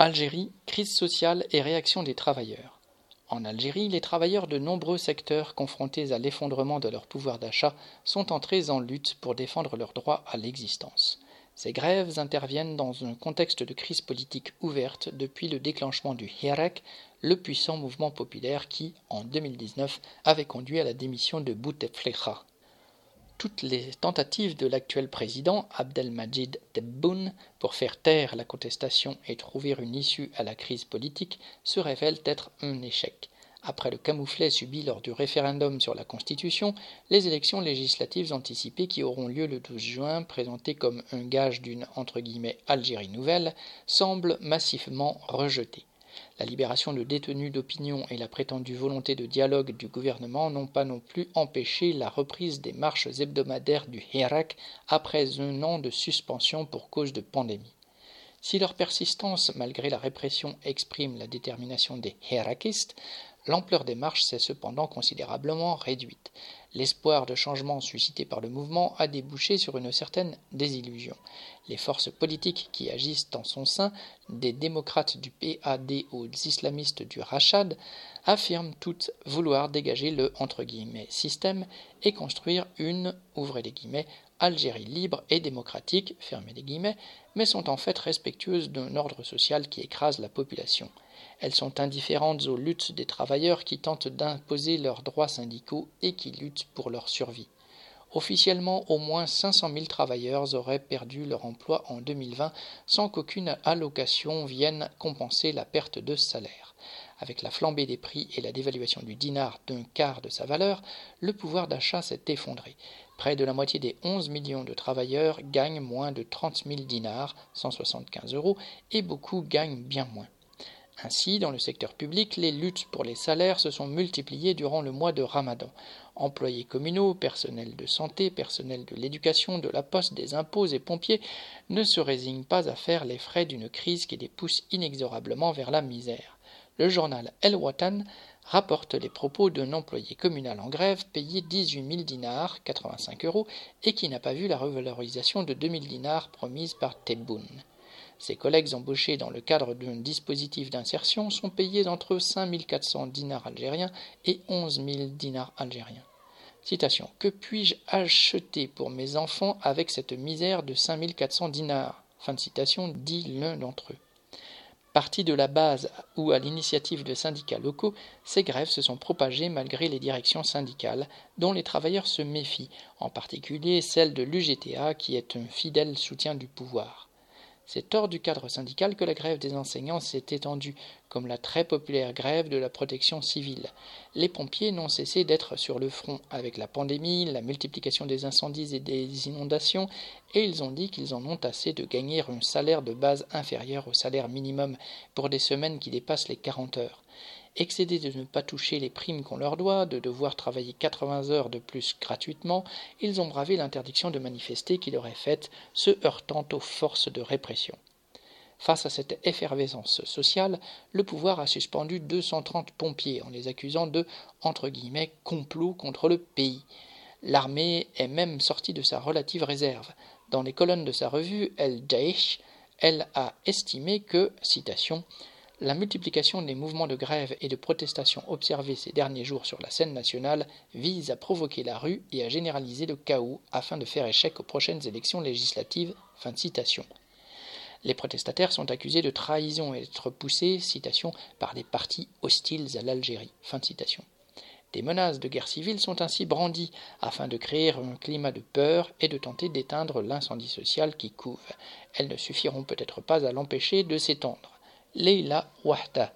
Algérie, crise sociale et réaction des travailleurs. En Algérie, les travailleurs de nombreux secteurs confrontés à l'effondrement de leur pouvoir d'achat sont entrés en lutte pour défendre leur droit à l'existence. Ces grèves interviennent dans un contexte de crise politique ouverte depuis le déclenchement du Hirak, le puissant mouvement populaire qui, en 2019, avait conduit à la démission de Bouteflika toutes les tentatives de l'actuel président Abdelmajid Tebboune pour faire taire la contestation et trouver une issue à la crise politique se révèlent être un échec. Après le camouflet subi lors du référendum sur la Constitution, les élections législatives anticipées qui auront lieu le 12 juin, présentées comme un gage d'une Algérie nouvelle, semblent massivement rejetées. La libération de détenus d'opinion et la prétendue volonté de dialogue du gouvernement n'ont pas non plus empêché la reprise des marches hebdomadaires du Hirak après un an de suspension pour cause de pandémie. Si leur persistance, malgré la répression, exprime la détermination des Hirakistes, l'ampleur des marches s'est cependant considérablement réduite. L'espoir de changement suscité par le mouvement a débouché sur une certaine désillusion. Les forces politiques qui agissent en son sein, des démocrates du PAD aux islamistes du Rachad, affirment toutes vouloir dégager le système et construire une ouvrez les guillemets, Algérie libre et démocratique fermez les guillemets, mais sont en fait respectueuses d'un ordre social qui écrase la population. Elles sont indifférentes aux luttes des travailleurs qui tentent d'imposer leurs droits syndicaux et qui luttent pour leur survie. Officiellement, au moins 500 000 travailleurs auraient perdu leur emploi en 2020 sans qu'aucune allocation vienne compenser la perte de salaire. Avec la flambée des prix et la dévaluation du dinar d'un quart de sa valeur, le pouvoir d'achat s'est effondré. Près de la moitié des 11 millions de travailleurs gagnent moins de 30 000 dinars, 175 euros, et beaucoup gagnent bien moins. Ainsi, dans le secteur public, les luttes pour les salaires se sont multipliées durant le mois de Ramadan. Employés communaux, personnel de santé, personnel de l'éducation, de la poste, des impôts et pompiers ne se résignent pas à faire les frais d'une crise qui les pousse inexorablement vers la misère. Le journal El Watan rapporte les propos d'un employé communal en grève payé 18 000 dinars, 85 euros, et qui n'a pas vu la revalorisation de 2 000 dinars promise par Tebboune. Ses collègues embauchés dans le cadre d'un dispositif d'insertion sont payés entre 5 400 dinars algériens et 11 000 dinars algériens. Que puis-je acheter pour mes enfants avec cette misère de 5 400 dinars? Fin de citation, dit l'un d'entre eux. Partis de la base ou à l'initiative de syndicats locaux, ces grèves se sont propagées malgré les directions syndicales, dont les travailleurs se méfient, en particulier celle de l'UGTA qui est un fidèle soutien du pouvoir. C'est hors du cadre syndical que la grève des enseignants s'est étendue, comme la très populaire grève de la protection civile. Les pompiers n'ont cessé d'être sur le front avec la pandémie, la multiplication des incendies et des inondations, et ils ont dit qu'ils en ont assez de gagner un salaire de base inférieur au salaire minimum pour des semaines qui dépassent les 40 heures. Excédés de ne pas toucher les primes qu'on leur doit, de devoir travailler 80 heures de plus gratuitement, ils ont bravé l'interdiction de manifester qui leur est faite, se heurtant aux forces de répression. Face à cette effervescence sociale, le pouvoir a suspendu 230 pompiers en les accusant de entre guillemets complot contre le pays. L'armée est même sortie de sa relative réserve. Dans les colonnes de sa revue El Daesh, elle a estimé que, citation, la multiplication des mouvements de grève et de protestation observés ces derniers jours sur la scène nationale vise à provoquer la rue et à généraliser le chaos afin de faire échec aux prochaines élections législatives. Les protestataires sont accusés de trahison et d'être poussés, par des partis hostiles à l'Algérie. Des menaces de guerre civile sont ainsi brandies afin de créer un climat de peur et de tenter d'éteindre l'incendie social qui couve. Elles ne suffiront peut-être pas à l'empêcher de s'étendre. ليلى وحدة.